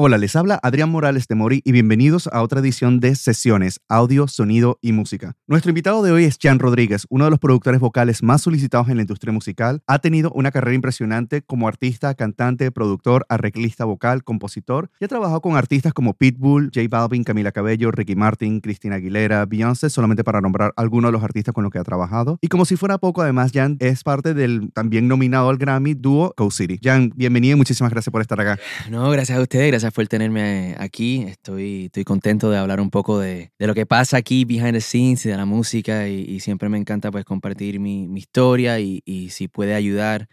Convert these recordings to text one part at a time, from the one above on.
Hola, les habla Adrián Morales de Mori y bienvenidos a otra edición de Sesiones, Audio, Sonido y Música. Nuestro invitado de hoy es Jan Rodríguez, uno de los productores vocales más solicitados en la industria musical. Ha tenido una carrera impresionante como artista, cantante, productor, arreglista vocal, compositor y ha trabajado con artistas como Pitbull, J Balvin, Camila Cabello, Ricky Martin, Cristina Aguilera, Beyoncé, solamente para nombrar algunos de los artistas con los que ha trabajado. Y como si fuera poco, además, Jan es parte del también nominado al Grammy dúo Co City. Jan, bienvenido y muchísimas gracias por estar acá. No, gracias a ustedes, gracias por tenerme aquí. Estoy, estoy contento de hablar un poco de, de lo que pasa aquí behind the scenes y de la música y, siempre me encanta pues compartir mi, mi historia y, y, si puede ayudar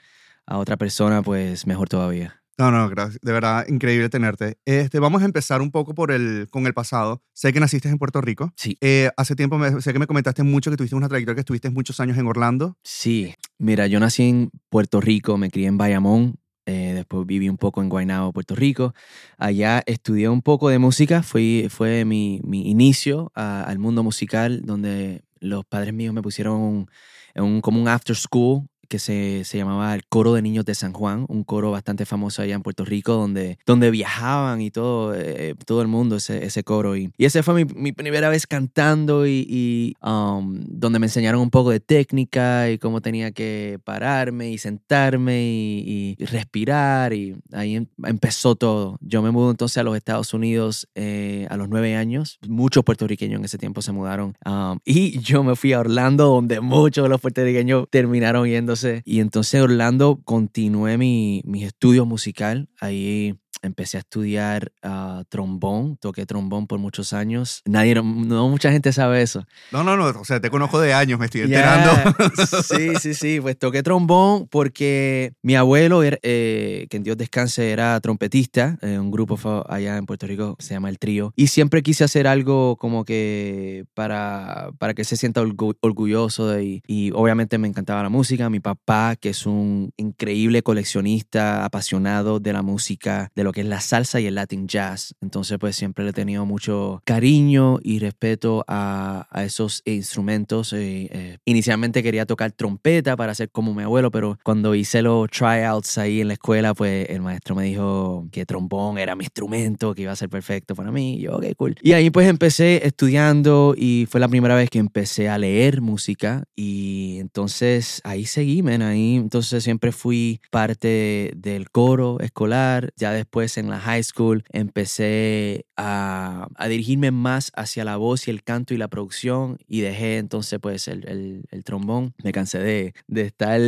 a otra persona pues mejor todavía. No, no, gracias. De verdad, increíble tenerte. Este, vamos a empezar un poco por el, con el pasado. Sé que naciste en Puerto Rico. Sí. Eh, hace tiempo me, sé que me comentaste mucho que tuviste una trayectoria que estuviste muchos años en Orlando. Sí. Mira, yo nací en Puerto Rico, me crié en Bayamón, eh, después viví un poco en Guaynabo, Puerto Rico. Allá estudié un poco de música, fue, fue mi, mi inicio al mundo musical, donde los padres míos me pusieron un, como un after school que se, se, llamaba el Coro de Niños de San Juan, un coro bastante famoso allá en Puerto Rico, donde, donde viajaban y todo, eh, todo el mundo ese, ese coro. Y, y esa fue mi, mi, primera vez cantando y, y um, donde me enseñaron un poco de técnica y cómo tenía que pararme y sentarme y, y respirar. Y ahí em, empezó todo. Yo me mudé entonces a los Estados Unidos eh, a los nueve años. Muchos puertorriqueños en ese tiempo se mudaron. Um, y yo me fui a Orlando, donde muchos de los puertorriqueños terminaron yendo y entonces en Orlando continué mi, mis estudios musical. Ahí empecé a estudiar uh, trombón, toqué trombón por muchos años. Nadie, no, mucha gente sabe eso. No, no, no, o sea, te conozco de años, me estoy enterando. sí, sí, sí, pues toqué trombón porque mi abuelo, eh, que en Dios descanse, era trompetista, en un grupo allá en Puerto Rico, se llama El Trío, y siempre quise hacer algo como que para, para que se sienta orgulloso de, y, y obviamente me encantaba la música. Mi papá, que es un increíble coleccionista, apasionado de la música, de lo que es la salsa y el Latin jazz. Entonces, pues siempre le he tenido mucho cariño y respeto a, a esos instrumentos. Eh, eh, inicialmente quería tocar trompeta para ser como mi abuelo, pero cuando hice los tryouts ahí en la escuela, pues el maestro me dijo que trombón era mi instrumento, que iba a ser perfecto para mí. Y yo, ok, cool. Y ahí pues empecé estudiando y fue la primera vez que empecé a leer música y entonces ahí seguí, men, ahí entonces siempre fui parte del coro escolar, ya después en la high school empecé a, dirigirme más hacia la voz y el canto y la producción y dejé entonces pues el trombón. Me cansé de, de, estar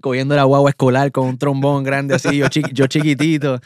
cogiendo la guagua escolar con un trombón grande así, yo, yo chiquitito.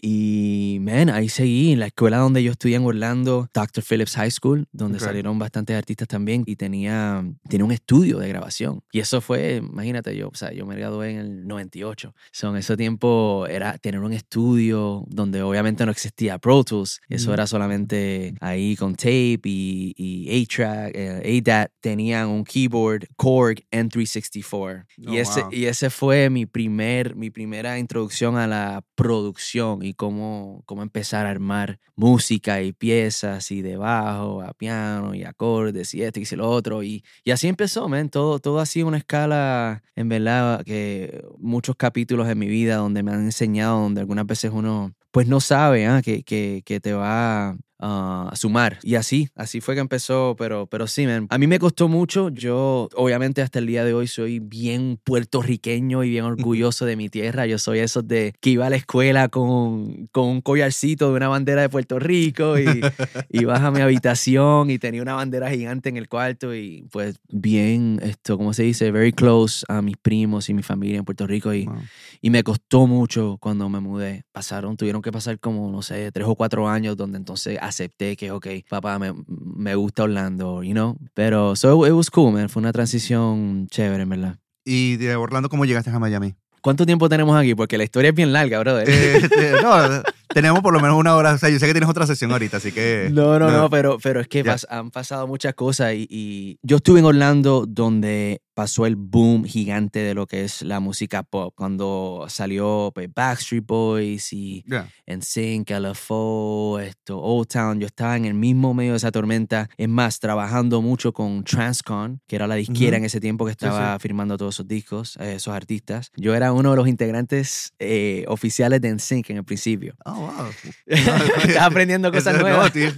Y, man, ahí seguí en la escuela donde yo estudié en Orlando, Dr. Phillips High School, donde salieron bastantes artistas también y tenía, tenía un estudio de grabación. Y eso fue, imagínate, yo, o sea, yo me gradué en el 98. So, en ese tiempo era tener un estudio donde obviamente no existía Pro Tools. Eso era solamente ahí con tape y, y A-Track, eh, ADAT. Tenían un keyboard Korg N364. y, ese, y ese fue mi, primer, mi primera introducción a la producción cómo, cómo empezar a armar música y piezas y de bajo a piano y acordes y esto y lo otro. Y, así empezó, man. Todo, todo sido una escala, en verdad, que muchos capítulos en mi vida donde me han enseñado, donde algunas veces uno pues no sabe ¿eh? que, que, que, te va a sumar. Y así, así fue que empezó, pero, pero sí, man. a mí me costó mucho. Yo, obviamente, hasta el día de hoy soy bien puertorriqueño y bien orgulloso de mi tierra. Yo soy esos de que iba a la escuela con, con un collarcito de una bandera de Puerto Rico y ibas a mi habitación y tenía una bandera gigante en el cuarto y pues bien, esto, como se dice, very close a mis primos y mi familia en Puerto Rico y, y me costó mucho cuando me mudé. Pasaron, tuvieron que pasar como, no sé, tres o cuatro años donde entonces acepté que, ok, papá, me, me gusta Orlando, you know. Pero, so it was cool, man. Fue una transición chévere, en verdad. ¿Y de Orlando cómo llegaste a Miami? ¿Cuánto tiempo tenemos aquí? Porque la historia es bien larga, brother. Eh, este, no, tenemos por lo menos una hora. O sea, yo sé que tienes otra sesión ahorita, así que. No, no, no, pero, pero es que han pasado muchas cosas y, y, yo estuve en Orlando donde pasó el boom gigante de lo que es la música pop. Cuando salió pues, Backstreet Boys y Yeah. NSYNC, LFO, esto, Old Town, yo estaba en el mismo medio de esa tormenta. Es más, trabajando mucho con Transcon, que era la disquera en ese tiempo que Sí, estaba firmando todos esos discos, eh, esos artistas. Yo era uno de los integrantes eh, oficiales de NSYNC en el principio. Oh, wow. Estaba aprendiendo cosas no, nuevas. tío.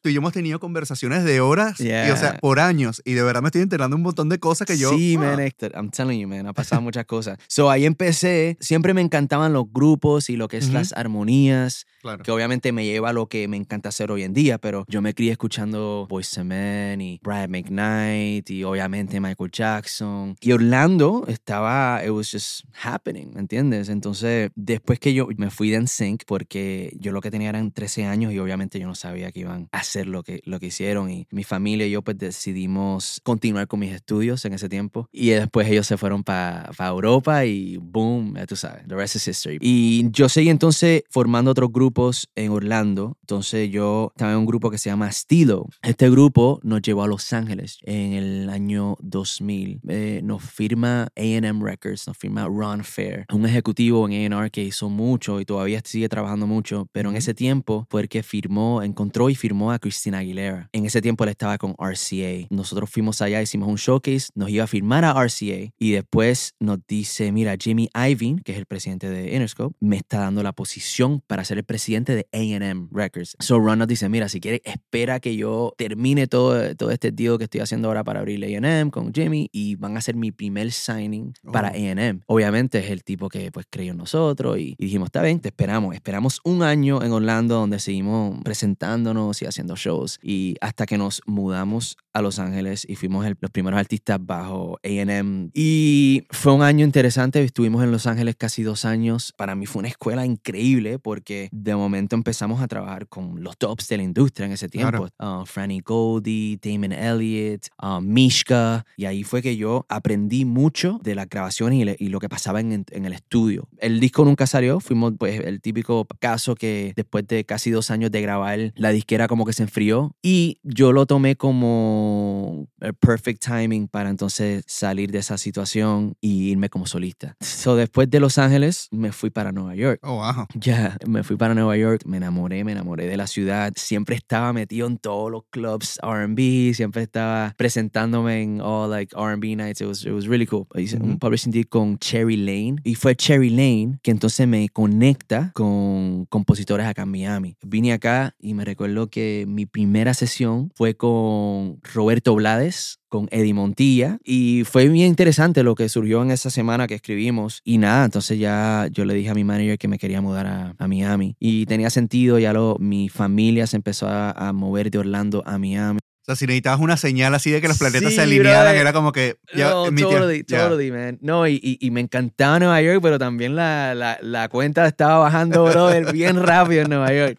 Tú y yo hemos tenido conversaciones de horas, y, o sea, Yeah. por años, y de verdad me estoy enterando un montón de cosas que yo... Sí, ah, man, Héctor, I'm telling you, man, ha pasado muchas cosas. So ahí empecé, siempre me encantaban los grupos y lo que es Ujú. las armonías, claro. que obviamente me lleva a lo que me encanta hacer hoy en día, pero yo me crié escuchando Boyz II Men y Brian McKnight y obviamente Michael Jackson. Y Orlando estaba, it was just happening, ¿me entiendes? Entonces, después que yo me fui de NSYNC, porque yo lo que tenía eran 13 años y obviamente yo no sabía que iban a hacer lo que, lo que hicieron y mi familia y yo pues decidimos continuar con mis estudios en ese tiempo y después ellos se fueron para Europa y boom, ya tú sabes, the rest is history. Y yo seguí entonces formando otros grupos en Orlando, entonces yo estaba en un grupo que se llama Stilo. Este grupo nos llevó a Los Ángeles en el año 2000. Eh, nos firma A&M Records, nos firma Ron Fair, un ejecutivo en A&R que hizo mucho y todavía sigue trabajando mucho, pero en ese tiempo fue el que firmó, encontró y firmó a Christina Aguilera. En ese tiempo él estaba con RCA. Nosotros fuimos allá, hicimos un showcase, nos iba a firmar a RCA y después nos dice, mira, Jimmy Iovine, que es el presidente de Interscope, me está dando la posición para ser el presidente de A&M Records. So Ron nos dice, mira, si quieres, espera que yo termine todo, todo este deal que estoy haciendo ahora para abrir A&M con Jimmy y van a hacer mi primer signing para Oh. A&M. Obviamente es el tipo que pues creyó en nosotros y, y dijimos, está bien, te esperamos. Esperamos un año en Orlando donde seguimos presentándonos y haciendo shows. Y hasta que nos mudamos a Los Ángeles y fuimos el- los primeros artistas bajo A&M y fue un año interesante, estuvimos en Los Ángeles casi dos años, para mí fue una escuela increíble porque de momento empezamos a trabajar con los tops de la industria en ese tiempo, Claro. Uh, Franny Goldie, Damon Elliott, uh, Mishka. Y ahí fue que yo aprendí mucho de las grabaciones y, le- y lo que pasaba en, en el estudio. El disco nunca salió, fuimos pues el típico caso que después de casi dos años de grabar la disquera como que se enfrió y yo lo tomé como el perfect timing para entonces salir de esa situación y irme como solista. So después de Los Ángeles me fui para Nueva York. Oh, wow. Ya, me fui para Nueva York, me enamoré, me enamoré de la ciudad. Siempre estaba metido en todos los clubs R&B, siempre estaba presentándome en all like R&B nights. It was, it was really cool. Hice un Ujú. publishing deal con Cherry Lane y fue Cherry Lane que entonces me conecta con compositores acá en Miami. Vine acá y me recuerdo que mi primera sesión fue con Roberto Blades, con Eddie Montilla y fue bien interesante lo que surgió en esa semana que escribimos y nada, entonces ya yo le dije a mi manager que me quería mudar a, Miami y tenía sentido, ya lo, mi familia se empezó a, a mover de Orlando a Miami. Sea, si necesitabas una señal así de que los planetas Sí, se alinearan, era como que... Ya, no, totally, ya. totally, man. No, y, y, y me encantaba Nueva York, pero también la, la, la cuenta estaba bajando, brother, bien rápido en Nueva York.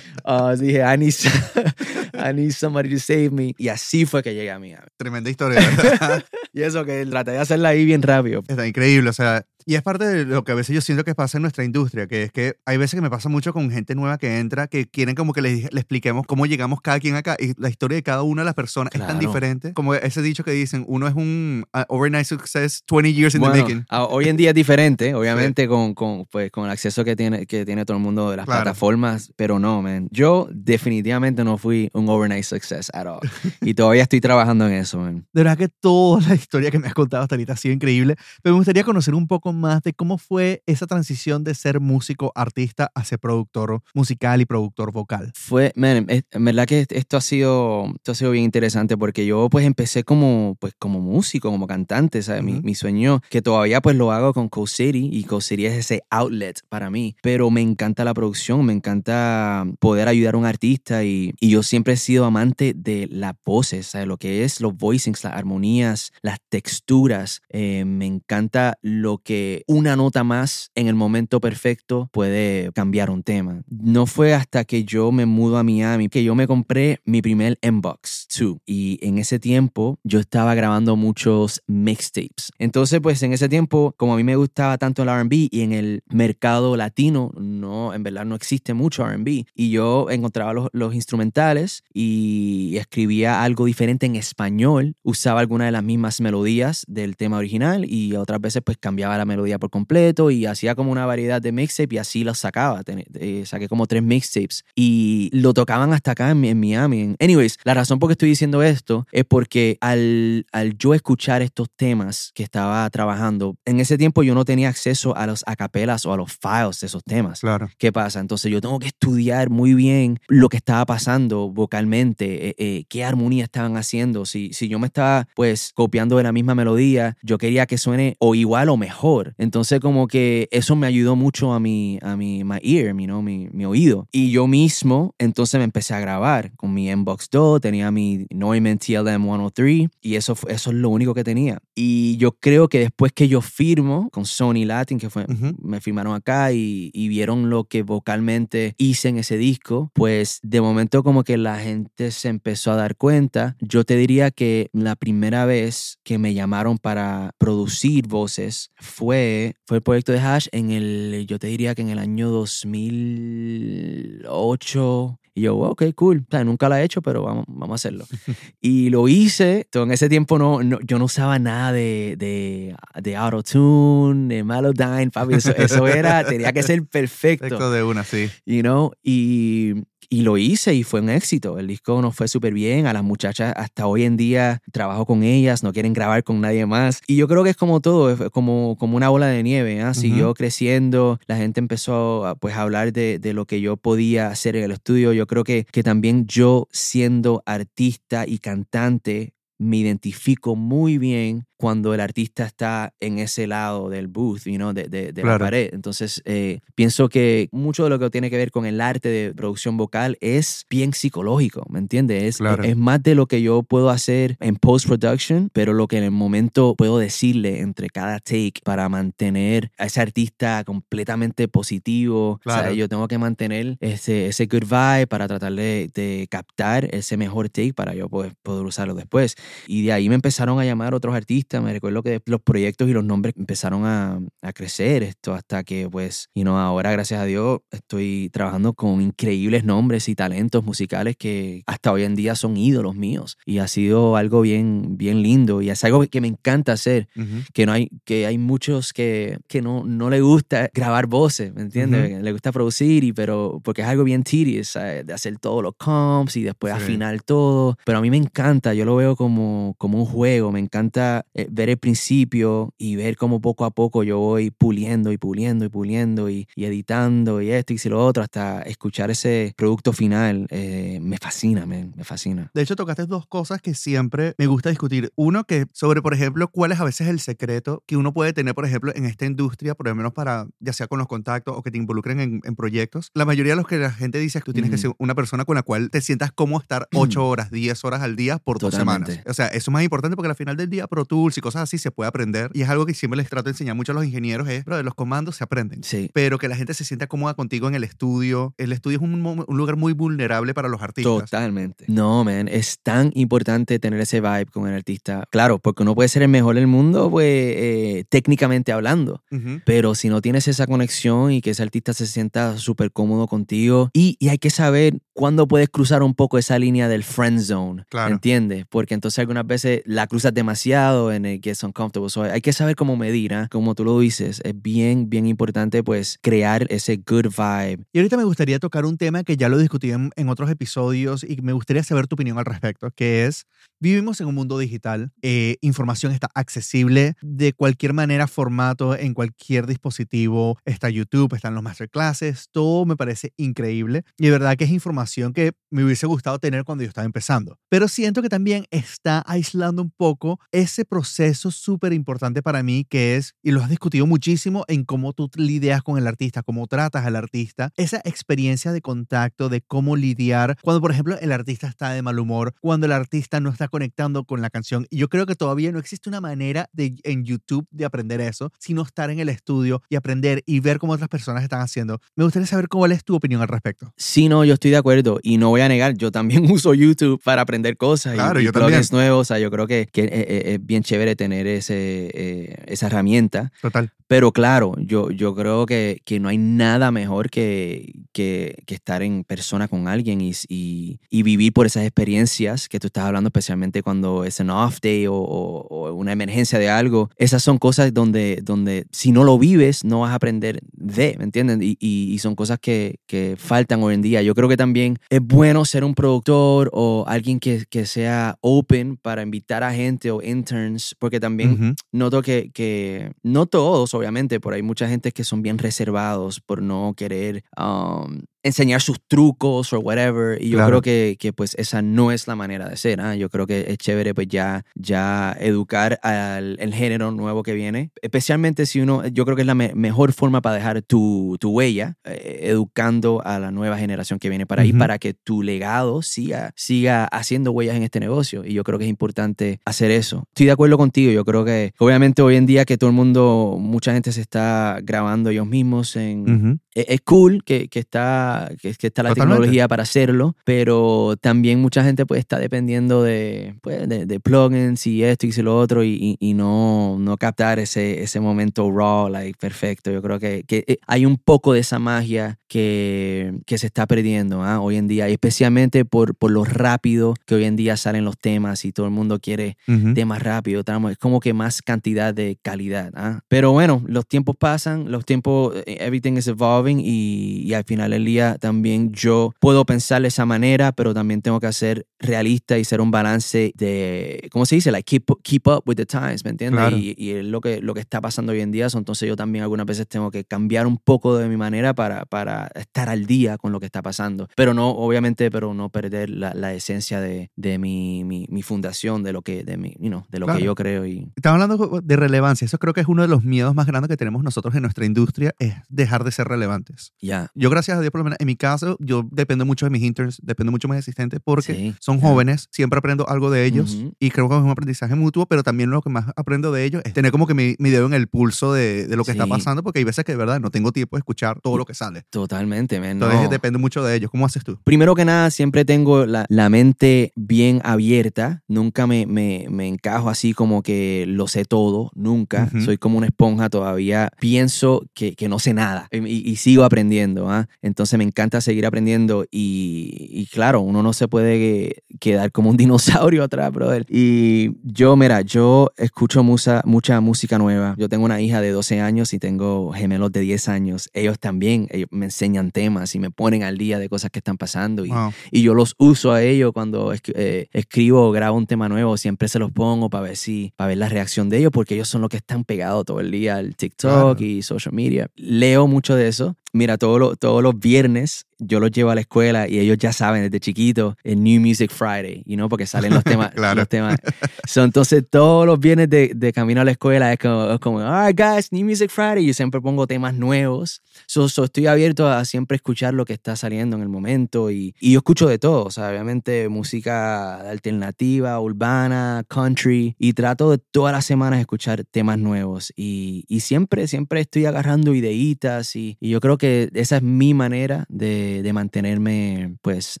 Ah, dije, I need, I need somebody to save me. Y así fue que llegué a Miami. Tremenda historia, ¿verdad? Y eso que traté de hacerla ahí bien rápido. Está increíble, o sea, y es parte de lo que a veces yo siento que pasa en nuestra industria, que es que hay veces que me pasa mucho con gente nueva que entra, que quieren como que le, le expliquemos cómo llegamos cada quien acá, y la historia de cada de las personas es tan Claro. diferente, como ese dicho que dicen, uno es un uh, overnight success, 20 years in the Bueno, making. a- hoy en día es diferente, obviamente con, con, pues, con el acceso que tiene, que tiene todo el mundo de las Claro. plataformas, pero no, man. Yo definitivamente no fui un overnight success at all. y todavía estoy trabajando en eso, man. De verdad que toda la historia que me has contado hasta ahorita ha sido increíble, pero me gustaría conocer un poco más de cómo fue esa transición de ser músico, artista, a ser productor musical y productor vocal. Fue, man, es- en verdad que esto ha sido, esto ha sido bien interesante porque yo pues empecé como, pues como músico, como cantante, ¿sabes? Mi- Ujú. mi, sueño, que todavía pues lo hago con Co City y Co City es ese outlet para mí, pero me encanta la producción, me encanta poder ayudar a un artista y, y yo siempre he sido amante de las voces, ¿sabes? Lo que es los voicings, las armonías, las texturas, eh, me encanta lo que una nota más en el momento perfecto puede cambiar un tema. No fue hasta que yo me mudo a Miami que yo me compré mi primer Inbox 2 y en ese tiempo yo estaba grabando muchos mixtapes. Entonces pues en ese tiempo como a mí me gustaba tanto el R&B y en el mercado latino no, en verdad no existe mucho R&B y yo encontraba los, los instrumentales y escribía algo diferente en español, usaba alguna de las mismas melodías del tema original y otras veces pues cambiaba la melodía por completo y hacía como una variedad de mixtape y así los sacaba. Eh, saqué como tres mixtapes y lo tocaban hasta acá en, en, Miami. Anyways, la razón por qué estoy diciendo esto es porque al, al yo escuchar estos temas que estaba trabajando, en ese tiempo yo no tenía acceso a los acapelas o a los files de esos temas. Claro. ¿Qué pasa? Entonces yo tengo que estudiar muy bien lo que estaba pasando vocalmente, eh, eh, qué armonía estaban haciendo. Si, si yo me estaba pues copiando de la misma melodía, yo quería que suene o igual o mejor. Entonces como que eso me ayudó mucho a mi, a mi my ear, you know, mi, mi oído. Y yo mismo entonces me empecé a grabar con mi Inbox 2, tenía mi Neumann TLM 103 y eso, eso es lo único que tenía. Y yo creo que después que yo firmo con Sony Latin, que fue, me firmaron acá y, y vieron lo que vocalmente hice en ese disco, pues de momento como que la gente se empezó a dar cuenta. Yo te diría que la primera vez que me llamaron para producir voces fue, fue el proyecto de Hash en el, yo te diría que en el año 2008. Y yo, ok, cool. O sea, nunca lo he hecho, pero vamos, vamos a hacerlo. y lo hice. en ese tiempo no, yo no usaba nada de, de, de autotune, de Melodyne, papi. Eso, eso, era, tenía que ser perfecto. Perfecto de una, sí. You know? Y y lo hice y fue un éxito. El disco nos fue súper bien. A las muchachas hasta hoy en día trabajo con ellas, no quieren grabar con nadie más. Y yo creo que es como todo, es como, como una bola de nieve. ¿eh? Siguió creciendo, la gente empezó a, pues, a hablar de, de, lo que yo podía hacer en el estudio. Yo creo que, que también yo siendo artista y cantante me identifico muy bien cuando el artista está en ese lado del booth, you know, de, de, la pared. Entonces, eh, pienso que mucho de lo que tiene que ver con el arte de producción vocal es bien psicológico, ¿me entiendes? Es, es más de lo que yo puedo hacer en post-production, pero lo que en el momento puedo decirle entre cada take para mantener a ese artista completamente positivo. O sea, yo tengo que mantener ese, ese good vibe para tratar de, de captar ese mejor take para yo poder, poder usarlo después. Y de ahí me empezaron a llamar otros artistas me recuerdo que los proyectos y los nombres empezaron a, a crecer esto hasta que pues, y no, ahora gracias a Dios estoy trabajando con increíbles nombres y talentos musicales que hasta hoy en día son ídolos míos. Y ha sido algo bien, bien lindo y es algo que me encanta hacer, que no hay, que hay muchos que, que no, no le gusta grabar voces, ¿me entiendes? Le gusta producir y pero porque es algo bien tedious, de hacer todos los comps y después afinar todo, pero a mí me encanta, yo lo veo como, como un juego, me encanta eh, ver el principio y ver cómo poco a poco yo voy puliendo y puliendo y puliendo y, editando y esto y lo otro hasta escuchar ese producto final. Eh, me fascina, me fascina. De hecho, tocaste dos cosas que siempre me gusta discutir. Uno, que sobre, por ejemplo, cuál es a veces el secreto que uno puede tener, por ejemplo, en esta industria, por lo menos para, ya sea con los contactos o que te involucren en, proyectos. La mayoría de los que la gente dice es que tú tienes que ser una persona con la cual te sientas cómo estar ocho horas, diez horas al día por dos semanas. O sea, eso es más importante porque al final del día Pro Tools y cosas así se puede aprender. Y es algo que siempre les trato de enseñar mucho a los ingenieros, es, de los comandos se aprenden. Sí. Pero que la gente se sienta cómoda contigo en el estudio. El estudio es un, un lugar muy vulnerable para los artistas. Totalmente. No, man, es tan importante tener ese vibe con el artista. Claro, porque uno puede ser el mejor del mundo, pues, eh, técnicamente hablando. Pero si no tienes esa conexión y que ese artista se sienta súper cómodo contigo, y, y, hay que saber cuándo puedes cruzar un poco esa línea del friend zone. Claro. ¿Entiendes? Porque entonces algunas veces la cruzas demasiado el que son uncomfortable. So hay que saber cómo medir, ¿eh? como tú lo dices. Es bien, bien importante pues crear ese good vibe. Y ahorita me gustaría tocar un tema que ya lo discutí en, en otros episodios y me gustaría saber tu opinión al respecto, que es, vivimos en un mundo digital, eh, información está accesible de cualquier manera, formato, en cualquier dispositivo, está YouTube, están los masterclasses, todo me parece increíble. Y de verdad que es información que me hubiese gustado tener cuando yo estaba empezando. Pero siento que también está aislando un poco ese proceso súper importante para mí que es, y lo has discutido muchísimo, en cómo tú lidias con el artista, cómo tratas al artista, esa experiencia de contacto, de cómo lidiar cuando, por ejemplo, el artista está de mal humor, cuando el artista no está está conectando con la canción. Y yo creo que todavía no existe una manera de, en YouTube de aprender eso, sino estar en el estudio y aprender y ver cómo otras personas están haciendo. Me gustaría saber cuál es tu opinión al respecto. Sí, no, yo estoy de acuerdo y no voy a negar, yo también uso YouTube para aprender cosas Claro, y, y yo también. plugins nuevos. O sea, yo creo que, que, eh, eh, es bien chévere tener ese, eh, esa herramienta. Total. Pero claro, yo, yo creo que, que no hay nada mejor que, que, que estar en persona con alguien y, y, y vivir por esas experiencias que tú estás hablando, especialmente cuando es un off day o, o- o una emergencia de algo. Esas son cosas donde, donde si no lo vives, no vas a aprender de, ¿me entienden? Y, y, y son cosas que, que faltan hoy en día. Yo creo que también es bueno ser un productor o alguien que, que sea open para invitar a gente o interns, porque también Ujú. noto que, que no todos, obviamente, pero hay mucha gente que son bien reservados por no querer um, enseñar sus trucos o whatever. Y yo Claro. creo que, que, pues esa no es la manera de ser. ¿ah? Yo creo que es chévere pues ya, ya educar al el género nuevo que viene. Especialmente si uno, yo creo que es la me- mejor forma para dejar tu, tu huella, eh, educando a la nueva generación que viene para ahí, Ujú. para que tu legado siga, siga haciendo huellas en este negocio. Y yo creo que es importante hacer eso. Estoy de acuerdo contigo. Yo creo que obviamente hoy en día que todo el mundo, mucha gente se está grabando ellos mismos en, Ujú. es, es cool que, que está, que, que está la Totalmente. tecnología para hacerlo, pero también mucha gente pues está dependiendo de, pues, de, de plugins y esto y lo otro y, y- y no, no captar ese, ese momento raw, like, perfecto. Yo creo que, que eh, hay un poco de esa magia que, que se está perdiendo ¿ah? hoy en día, y especialmente por, por lo rápido que hoy en día salen los temas y todo el mundo quiere Ujú. temas rápido, tramo, es como que más cantidad de calidad. ¿ah? Pero bueno, los tiempos pasan, los tiempos, eh, everything is evolving y, y al final del día también yo puedo pensar de esa manera, pero también tengo que ser realista y ser un balance de, ¿cómo se dice? Like keep, keep up with the times, ¿me entiendes? Claro. Y, y es lo que, lo que está pasando hoy en día, entonces yo también algunas veces tengo que cambiar un poco de mi manera para, para estar al día con lo que está pasando. Pero no, obviamente, pero no perder la, la esencia de, de mi, mi, mi fundación, de lo que, de mi, you know, de lo Claro. que yo creo y Estamos hablando de relevancia. Eso creo que es uno de los miedos más grandes que tenemos nosotros en nuestra industria, es dejar de ser relevantes. ya. Yo, gracias a Dios, por lo en mi caso, yo dependo mucho de mis interns, dependo mucho de mis asistentes porque Sí, son jóvenes, siempre aprendo algo de ellos Ujú. y creo que es un aprendizaje mutuo, pero también lo que más aprendo de ellos es tener como que mi, mi dedo en el pulso de, de lo que está Sí. pasando, porque hay veces que de verdad no tengo tiempo de escuchar todo lo que sale. Totalmente, man. Entonces no. depende mucho de ellos. ¿Cómo haces tú? Primero que nada, siempre tengo la, la mente bien abierta. Nunca me, me, me encajo así como que lo sé todo. Nunca. Ujú. Soy como una esponja todavía. Pienso que, que no sé nada y, y sigo aprendiendo. ¿ah? Entonces me encanta seguir aprendiendo. Y, y claro, uno no se puede quedar como un dinosaurio atrás, brother. Y yo, mira, yo escucho mucha, mucha música nueva. Yo tengo una hija de 12 años y tengo gemelos de 10 años. Ellos también ellos me enseñan temas y me ponen al día de cosas que están pasando. Y, Wow. y yo los uso a ellos cuando eh, escribo o grabo un tema nuevo. Siempre se los pongo para ver si, para ver la reacción de ellos, porque ellos son los que están pegados todo el día al TikTok Claro. y social media. Leo mucho de eso. Mira, todos los, todos los viernes yo los llevo a la escuela y ellos ya saben desde chiquito el New Music Friday, you know, porque salen los temas. Claro. los temas. So, entonces todos los viernes de, de camino a la escuela es como, es como, all right guys, New Music Friday. Yo siempre pongo temas nuevos. So, so, estoy abierto a siempre escuchar lo que está saliendo en el momento y, y yo escucho de todo, o sea, obviamente música alternativa, urbana, country y trato de todas las semanas escuchar temas nuevos y, y siempre, siempre estoy agarrando ideitas y, y yo creo que esa es mi manera de, de mantenerme pues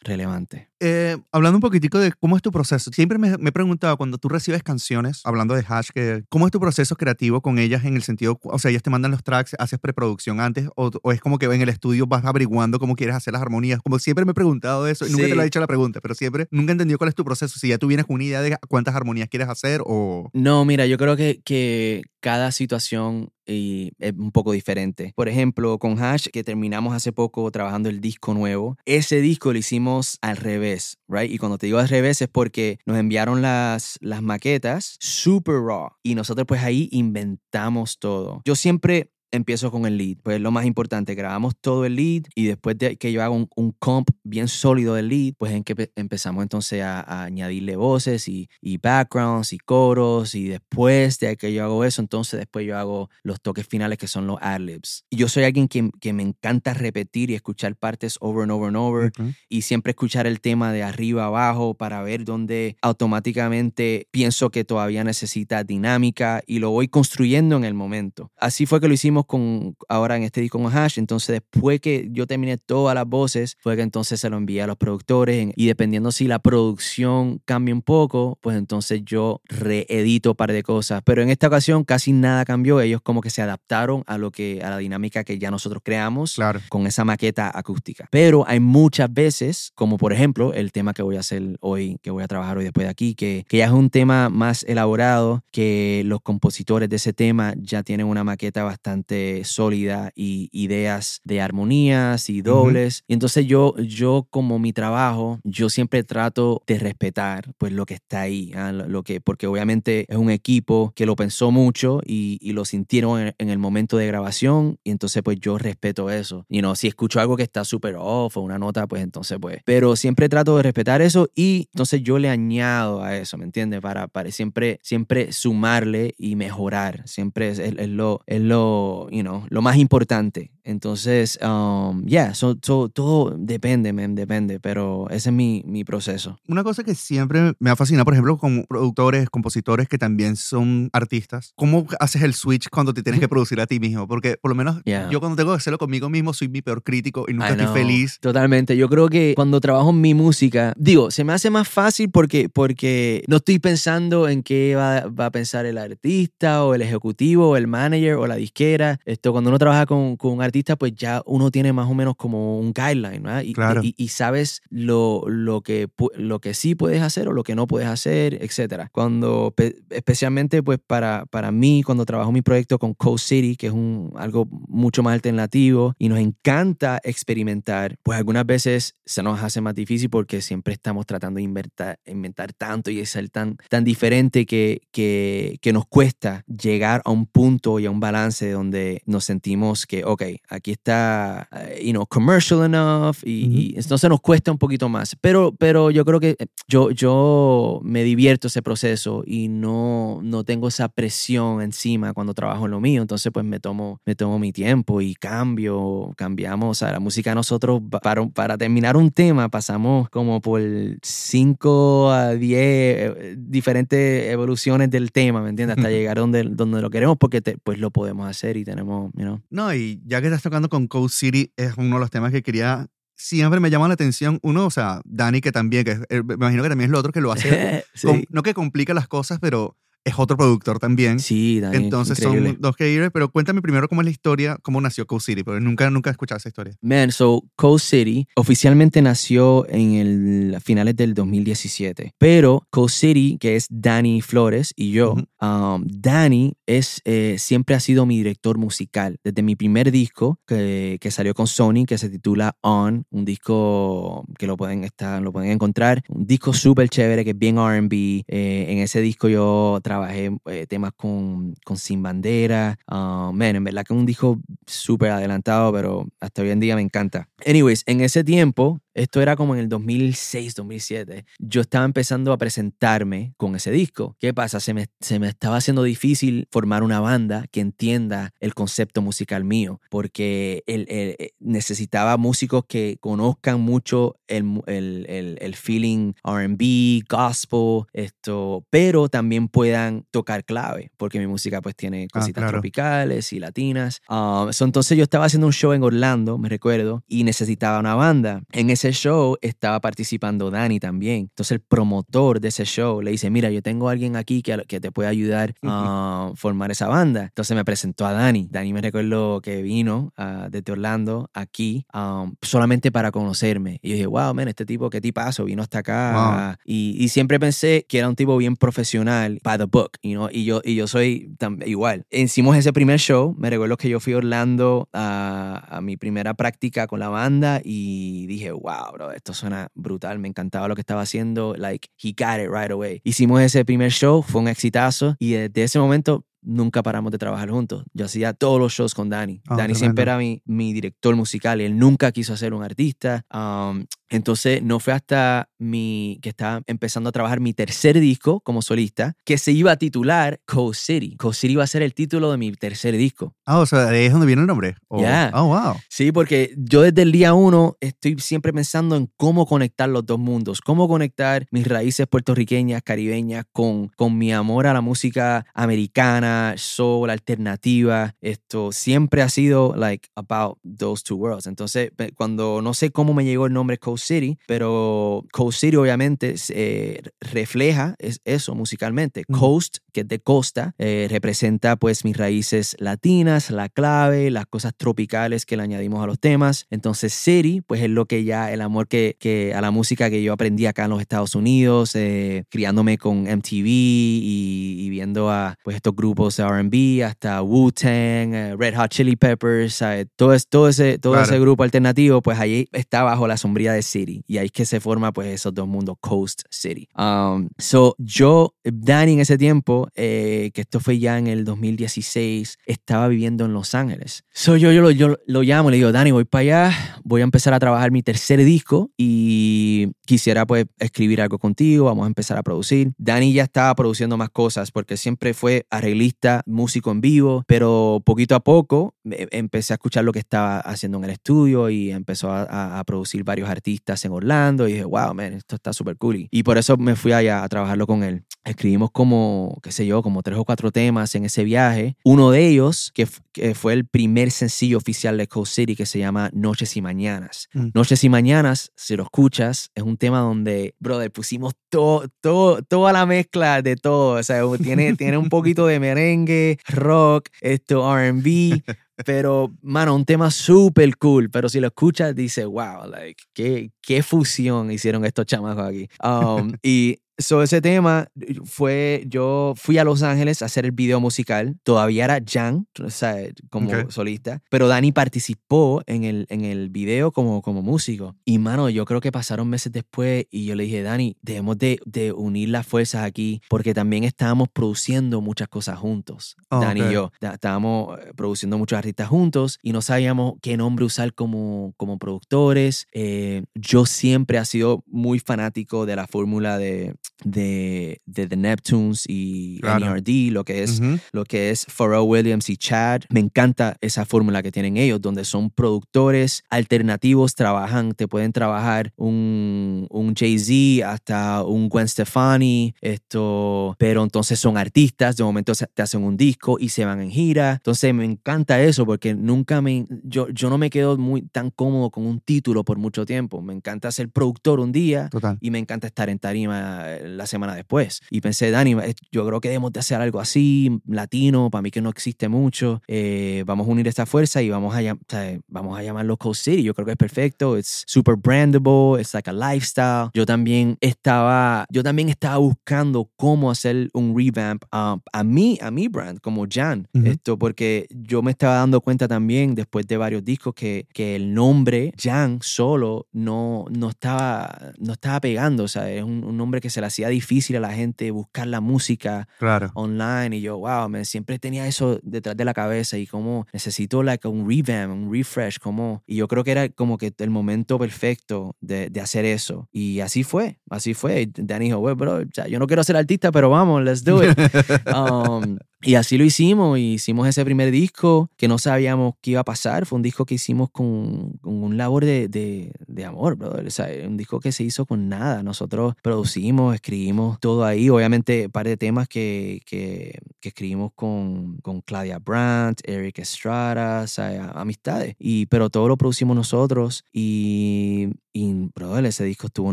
relevante. Eh, hablando un poquitico de cómo es tu proceso, siempre me, me he preguntado cuando tú recibes canciones, hablando de Hash, que, ¿cómo es tu proceso creativo con ellas en el sentido, o sea, ellas te mandan los tracks, haces preproducción antes, o, o es como que en el estudio vas averiguando cómo quieres hacer las armonías? Como siempre me he preguntado eso, y nunca Sí. te lo he dicho la pregunta, pero siempre, nunca he entendido cuál es tu proceso, si ya tú vienes con una idea de cuántas armonías quieres hacer o... No, mira, yo creo que, que cada situación y es un poco diferente. Por ejemplo, con Hash, que terminamos hace poco trabajando el disco nuevo, ese disco lo hicimos al revés, right? Y cuando te digo al revés es porque nos enviaron las, las maquetas super raw y nosotros pues ahí inventamos todo. Yo siempre empiezo con el lead. Pues lo más importante, grabamos todo el lead y después de que yo haga un, un comp bien sólido del lead, pues en que empezamos entonces a, a añadirle voces y, y, backgrounds y coros y después de que yo hago eso, entonces después yo hago los toques finales que son los ad-libs. Y yo soy alguien que, que, me encanta repetir y escuchar partes over and over and over y siempre escuchar el tema de arriba abajo para ver dónde automáticamente pienso que todavía necesita dinámica y lo voy construyendo en el momento. Así fue que lo hicimos con ahora en este disco con Hash. Entonces, después que yo terminé todas las voces, fue que entonces se lo envié a los productores y dependiendo si la producción cambia un poco, pues entonces yo reedito un par de cosas. Pero en esta ocasión casi nada cambió. Ellos como que se adaptaron a lo que a la dinámica que ya nosotros creamos claro. con esa maqueta acústica. Pero hay muchas veces, como por ejemplo el tema que voy a hacer hoy, que voy a trabajar hoy después de aquí, que, que ya es un tema más elaborado, que los compositores de ese tema ya tienen una maqueta bastante sólida y ideas de armonías y dobles. Y entonces yo, yo como mi trabajo, yo siempre trato de respetar pues lo que está ahí, ¿ah? lo que, porque obviamente es un equipo que lo pensó mucho y, y lo sintieron en, en, el momento de grabación y entonces pues yo respeto eso. Y no, si escucho algo que está súper off o una nota, pues entonces pues, pero siempre trato de respetar eso y entonces yo le añado a eso, ¿me entiendes? Para, para siempre, siempre sumarle y mejorar, siempre es, es, es lo, es lo, you know, lo más importante. Entonces, um, yeah, so, so, todo depende, man, depende, pero ese es mi, mi, proceso. Una cosa que siempre me ha fascinado, por ejemplo, con productores, compositores que también son artistas, ¿cómo haces el switch cuando te tienes que producir a ti mismo? Porque por lo menos Yeah. yo cuando tengo que hacerlo conmigo mismo soy mi peor crítico y nunca I estoy feliz. Totalmente. Yo creo que cuando trabajo en mi música, digo, se me hace más fácil porque, porque no estoy pensando en qué va, va a pensar el artista o el ejecutivo o el manager o la disquera. Esto, cuando uno trabaja con, con un artista, pues ya uno tiene más o menos como un guideline, ¿verdad? Y, Claro. y, y sabes lo, lo, que, lo que sí puedes hacer o lo que no puedes hacer, etc. Cuando, pe- especialmente pues para, para mí, cuando trabajo mi proyecto con Coast City, que es un, algo mucho más alternativo y nos encanta experimentar, pues algunas veces se nos hace más difícil porque siempre estamos tratando de inventar, inventar tanto y ser tan, tan diferente que, que, que nos cuesta llegar a un punto y a un balance donde nos sentimos que, ok, aquí está, eh, you know, commercial enough y, Ujú. y entonces nos cuesta un poquito más. Pero, pero yo creo que eh, yo, yo me divierto ese proceso y no, no tengo esa presión encima cuando trabajo en lo mío. Entonces, pues me tomo, me tomo mi tiempo y cambio, cambiamos. O sea, la música nosotros, pa- para, para terminar un tema, pasamos como por 5 a 10 eh, diferentes evoluciones del tema, ¿me entiendes? Hasta llegar donde, donde lo queremos porque te- pues lo podemos hacer y tenemos, you know. No, y ya que estás tocando con Code City, es uno de los temas que quería. Siempre me llama la atención. Uno, o sea, Dani, que también, que es- eh, me imagino que también es lo otro que lo hace. sí. com- no que complica las cosas, pero es otro productor también. Sí, Dani, Entonces increíble. son dos ir, pero cuéntame primero cómo es la historia, cómo nació Code City, porque nunca, nunca he escuchado esa historia. Man, so Coast City oficialmente nació en el, a finales del 2017, pero Coast City, que es Danny Flores y yo, Ujú. um, Danny es, eh, siempre ha sido mi director musical. Desde mi primer disco que, que salió con Sony, que se titula On, un disco que lo pueden, estar, lo pueden encontrar, un disco súper chévere que es bien RB. Eh, en ese disco yo trabajé eh, temas con, con Sin Bandera. Uh, man, en verdad que un disco súper adelantado, pero hasta hoy en día me encanta. Anyways, en ese tiempo, esto era como en el 2006, 2007, yo estaba empezando a presentarme con ese disco. ¿Qué pasa? Se me, se me estaba haciendo difícil formar una banda que entienda el concepto musical mío, porque el- el- eh, necesitaba músicos que conozcan mucho el, mu- el, el, el feeling RB, gospel, esto, pero también puedan tocar clave, porque mi música pues tiene cositas claro. tropicales y latinas. Um, so, entonces yo estaba haciendo un show en Orlando, me recuerdo, y necesitaba una banda. En ese show estaba participando Dani también. Entonces el promotor de ese show le dice, mira, yo tengo a alguien aquí que, que te puede ayudar a formar esa banda. Entonces me presentó a Dani. Dani me recuerdo que vino ah, desde Orlando aquí um, solamente para conocerme. Y yo dije, wow, man, este tipo, qué tipazo, vino hasta acá. Y, y siempre pensé que era un tipo bien profesional, by the book, you know? y, yo, y yo soy tam- igual. Hicimos ese primer show, me recuerdo que yo fui a Orlando a, a mi primera práctica con la banda y dije, wow, bro, esto suena brutal, me encantaba lo que estaba haciendo, like, he got it right away. Hicimos ese primer show, fue un exitazo y desde ese momento nunca paramos de trabajar juntos. Yo hacía todos los shows con Dani. Ah, Dani siempre tremendo. era mi, mi director musical él nunca quiso ser un artista. Um, entonces no fue hasta mi que estaba empezando a trabajar mi tercer disco como solista que se iba a titular Coast City. Coast City iba a ser el título de mi tercer disco. Ah, o sea, ahí es donde viene el nombre. Oh, Yeah. Oh, wow. Sí, porque yo desde el día uno estoy siempre pensando en cómo conectar los dos mundos, cómo conectar mis raíces puertorriqueñas, caribeñas, con, con mi amor a la música americana, soul, alternativa. Esto siempre ha sido like about those two worlds. Entonces, cuando no sé cómo me llegó el nombre Coast City, pero Coast City obviamente eh, refleja es eso musicalmente. Ujú. Coast, que es de costa, eh, representa pues mis raíces latinas, la clave, las cosas tropicales que le añadimos a los temas. Entonces City, pues es lo que ya, el amor que, que a la música que yo aprendí acá en los Estados Unidos, eh, criándome con MTV y, y viendo a pues estos grupos de R&B, hasta Wu-Tang, eh, Red Hot Chili Peppers, todo, todo, ese, todo Claro. ese grupo alternativo, pues ahí está bajo la sombría de City. Y ahí es que se forma pues esos dos mundos, Coast City. Um, so yo, Danny en ese tiempo, eh, que esto fue ya en el 2016, estaba viviendo en Los Ángeles. So yo, yo, lo, yo lo llamo le digo, Danny, voy para allá, voy a empezar a trabajar mi tercer disco y quisiera pues escribir algo contigo, vamos a empezar a producir. Danny ya estaba produciendo más cosas porque siempre fue arreglista, músico en vivo, pero poquito a poco eh, empecé a escuchar lo que estaba haciendo en el estudio y empezó a, a- a producir varios artistas en Orlando y dije, wow, man, esto está súper cool. Y- por eso me fui allá a trabajarlo con él. Escribimos como, qué sé yo, como tres o cuatro temas en ese viaje. Uno de ellos, que, que fue el primer sencillo oficial de Coast City, que se llama Noches y Mañanas. Mm. Noches y Mañanas, si lo escuchas, es un tema donde, brother, pusimos todo, todo, toda la mezcla de todo. O sea, tiene, tiene un poquito de merengue, rock, esto, RB. Pero, mano, un tema súper cool. Pero si lo escuchas, dices, wow, like, qué, qué fusión hicieron estos chamacos aquí. Um, y so, ese tema fue, yo fui a Los Ángeles a hacer el video musical. Todavía era Jan, sea, como Ok. solista. Pero Dani participó en el, en el video como, como músico. Y, mano, yo creo que pasaron meses después y yo le dije, Dani, debemos de, de unir las fuerzas aquí porque también estábamos produciendo muchas cosas juntos. Oh, Dani ok. y yo. Estábamos eh, produciendo muchos artistas juntos y no sabíamos qué nombre usar como, como productores. Eh, yo siempre he sido muy fanático de la fórmula de, de, de The Neptunes y Claro. NERD, lo que es Ujú. lo que es Pharrell Williams y Chad. Me encanta esa fórmula que tienen ellos, donde son productores alternativos, trabajan, te pueden trabajar un, un Jay-Z hasta un Gwen Stefani, esto, pero entonces son artistas, de momento te hacen un disco y se van en gira. Entonces me encanta eso porque nunca me, yo, yo no me quedo muy tan cómodo con un título por mucho tiempo. Me encanta ser productor un día Total. y me encanta estar en tarima la semana después. Y pensé, Dani, eh, yo creo que debemos de hacer algo así, latino, para mí que no existe mucho. Eh, vamos a unir esta fuerza y vamos a, o sea, vamos a llamarlo Coast City. Yo creo que es perfecto, es super brandable, it's like a lifestyle. Yo también estaba, yo también estaba buscando cómo hacer un revamp ah, a mí, a mi brand, como Jan. Ujú. Esto porque yo me estaba dando cuenta también después de varios discos que, que el nombre Jan solo no, no, estaba, no estaba pegando. O sea, es un, un nombre que se le hacía difícil a la gente buscar la música Claro. online. Y yo, wow, man, siempre tenía eso detrás de la cabeza y como necesito like un revamp, un refresh, como... Y yo creo que era como que el momento perfecto de, de hacer eso. Y así fue, así fue. Y Danny dijo, "Well, bro, yo no quiero ser artista, pero vamos, let's do it. Um, y así lo hicimos, y hicimos ese primer disco que no sabíamos qué iba a pasar. Fue un disco que hicimos con, con un labor de, de, de amor, brother. O sea, un disco que se hizo con nada. Nosotros producimos, escribimos todo ahí. Obviamente, un par de temas que, que, que escribimos con, con Claudia Brandt, Eric Estrada, o sea, amistades. Y, pero todo lo producimos nosotros y, y brother, ese disco estuvo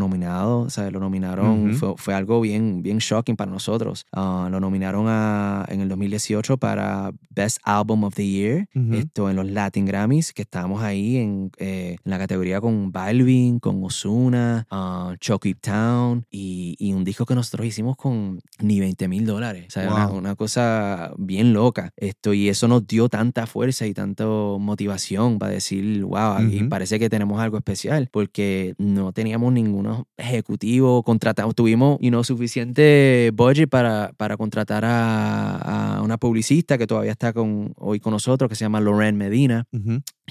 nominado, sea, lo nominaron, Ujú. fue, fue algo bien, bien shocking para nosotros. Ah, lo nominaron a, en el 2018 para Best Album of the Year, Ujú. esto en los Latin Grammys, que estábamos ahí en, eh, en la categoría con Balvin, con Ozuna, uh, Chucky Town y, y un disco que nosotros hicimos con ni 20 mil dólares. O sea, una, Wow. una cosa bien loca. Esto, y eso nos dio tanta fuerza y tanta motivación para decir, wow, aquí Ujú. parece que tenemos algo especial, porque porque no teníamos ninguno ejecutivo contratado. Tuvimos you know, suficiente budget para, para contratar a, a, una publicista que todavía está con, hoy con nosotros, que se llama Loren Medina,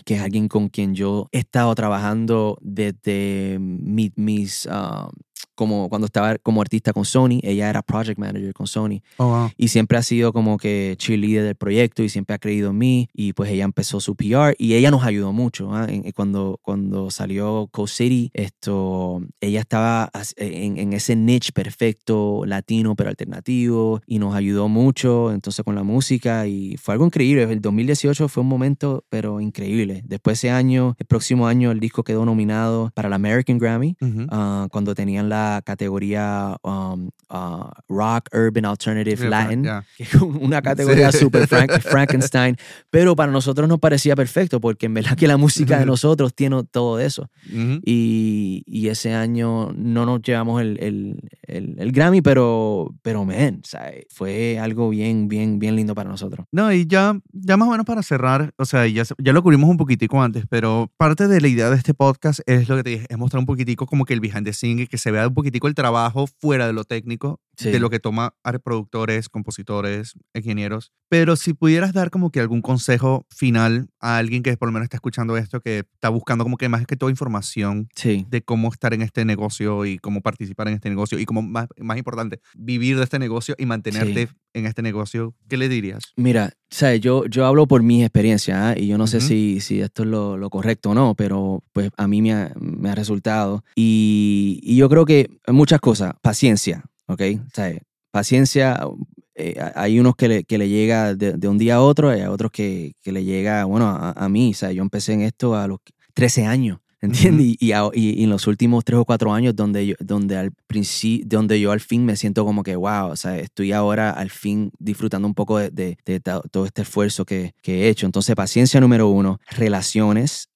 que es alguien con quien yo he estado trabajando desde mis... Uh, como cuando estaba como artista con Sony, ella era project manager con Sony. Oh, y siempre ha sido como que cheerleader del proyecto y siempre ha creído en mí. Y pues ella empezó su PR y ella nos ayudó mucho. ¿ah? cuando, cuando salió Co City, esto, ella estaba en, en, ese niche perfecto, latino pero alternativo, y nos ayudó mucho entonces con la música y fue algo increíble. El 2018 fue un momento, pero increíble. Después ese año, el próximo año, el disco quedó nominado para la American Grammy, ah, cuando tenían la categoría um, uh, Rock, Urban, Alternative, Latin, que es una categoría super Frankenstein, pero para nosotros nos parecía perfecto porque en verdad que la música de nosotros tiene todo eso. y, y, ese año no nos llevamos el, el, el, Grammy, pero, pero man, fue algo bien, bien, bien lindo para nosotros. No, y ya, ya más o menos para cerrar, o sea, ya, ya lo cubrimos un poquitico antes, pero parte de la idea de este podcast es lo que te dije, es mostrar un poquitico como que el behind the scenes, que se vea poquitico el trabajo fuera de lo técnico, de lo que toma productores, compositores, ingenieros. Pero si pudieras dar como que algún consejo final a alguien que por lo menos está escuchando esto, que está buscando como que más que toda información de cómo estar en este negocio y cómo participar en este negocio y como más, más importante, vivir de este negocio y mantenerte en este negocio, ¿qué le dirías? Mira, ¿sabes? Yo, yo hablo por mi experiencia ¿ah? y yo no sé si, si esto es lo, lo, correcto o no, pero pues a mí me ha, me ha resultado. Y, y, yo creo que muchas cosas, paciencia, ¿ok? ¿Sabes? Paciencia, eh, hay unos que le, que le llega de, de, un día a otro, hay otros que, que le llega, bueno, a, a mí, ¿sabes? Yo empecé en esto a los 13 años. ¿Entiendes? y, y, en los últimos tres o cuatro años donde yo, donde al donde yo al fin me siento como que, wow, o sea, estoy ahora al fin disfrutando un poco de, de, de todo este esfuerzo que, que, he hecho. Entonces, paciencia número uno, relaciones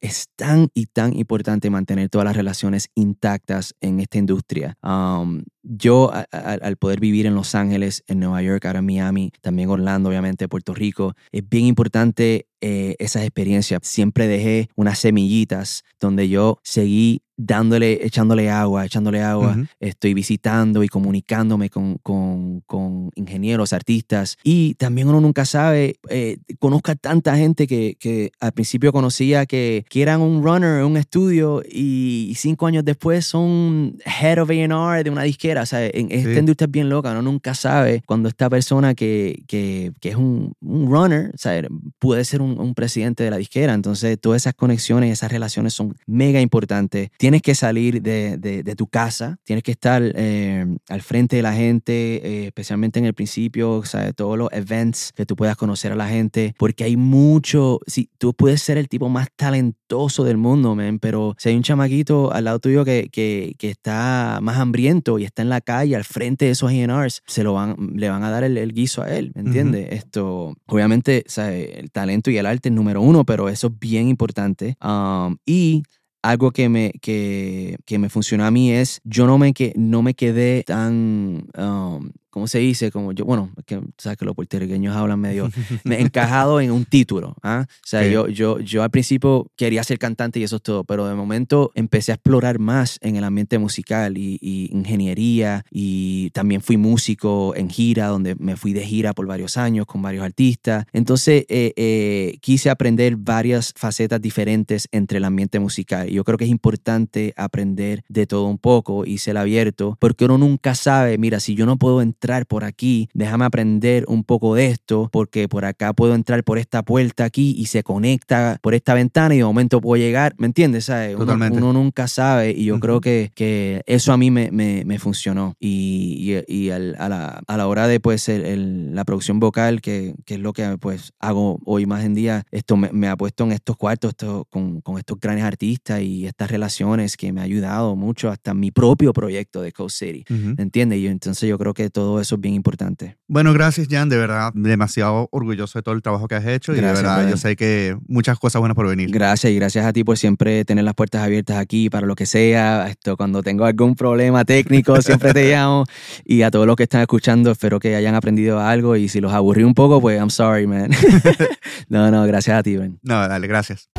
es tan y tan importante mantener todas las relaciones intactas en esta industria. Um, yo, al poder vivir en Los Ángeles, en Nueva York, ahora en Miami, también Orlando, obviamente, Puerto Rico, es bien importante eh, esas experiencias. Siempre dejé unas semillitas donde yo seguí dándole, echándole agua, echándole agua. Estoy visitando y comunicándome con, con, con, ingenieros, artistas. Y también uno nunca sabe, eh, conozca tanta gente que, que, al principio conocía que, que eran un runner en un estudio y cinco años después son head of A&R de una disquera. O sea, en, esta industria es bien loca, uno nunca sabe cuando esta persona que, que, que es un, un, runner, o sea, puede ser un, un, presidente de la disquera. Entonces, todas esas conexiones, esas relaciones son mega importantes tienes que salir de, de, tu casa, tienes que estar eh, al frente de la gente, eh, especialmente en el principio, o sea, todos los events que tú puedas conocer a la gente, porque hay mucho, si tú puedes ser el tipo más talentoso del mundo, man, pero si hay un chamaquito al lado tuyo que, que, que está más hambriento y está en la calle al frente de esos A&Rs, se lo van, le van a dar el, guiso a él, ¿me entiendes? Esto, obviamente, o sea, el talento y el arte es número uno, pero eso es bien importante. Um, y algo que me, que, que me funcionó a mí es, yo no me, que, no me quedé tan, um, ¿cómo se dice? Como yo, bueno, que, sabes que los puertorriqueños hablan medio me encajado en un título. ¿ah? O sea, yo, yo, yo al principio quería ser cantante y eso es todo, pero de momento empecé a explorar más en el ambiente musical y, ingeniería y también fui músico en gira, donde me fui de gira por varios años con varios artistas. Entonces eh, eh, quise aprender varias facetas diferentes entre el ambiente musical. Y yo creo que es importante aprender de todo un poco y ser abierto, porque uno nunca sabe, mira, si yo no puedo entrar entrar por aquí, déjame aprender un poco de esto, porque por acá puedo entrar por esta puerta aquí y se conecta por esta ventana y de momento puedo llegar, ¿me entiendes? ¿Sabes? Uno, uno, nunca sabe y yo creo que, que, eso a mí me, me, me funcionó. Y, y, y al, a, la, a, la, hora de pues el, la producción vocal, que, que, es lo que pues hago hoy más en día, esto me, me ha puesto en estos cuartos esto, con, con, estos grandes artistas y estas relaciones que me ha ayudado mucho hasta mi propio proyecto de Coast City, ¿me entiendes? Y entonces yo creo que todo eso es bien importante. Bueno, gracias Jan, de verdad, demasiado orgulloso de todo el trabajo que has hecho y de verdad yo sé que muchas cosas buenas por venir. Gracias y gracias a ti por siempre tener las puertas abiertas aquí para lo que sea. Esto, cuando tengo algún problema técnico siempre te llamo y a todos los que están escuchando espero que hayan aprendido algo y si los aburrí un poco pues I'm sorry man. no, no, gracias a ti, Ben. No, dale, gracias.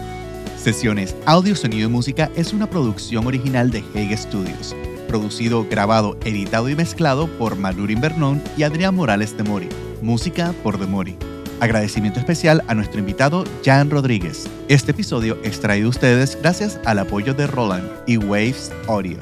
Sesiones Audio, Sonido y Música es una producción original de Hague Studios, producido, grabado, editado y mezclado por Manurin Bernón y Adrián Morales de Mori. Música por The Mori. Agradecimiento especial a nuestro invitado Jan Rodríguez. Este episodio es traído a ustedes gracias al apoyo de Roland y Waves Audio.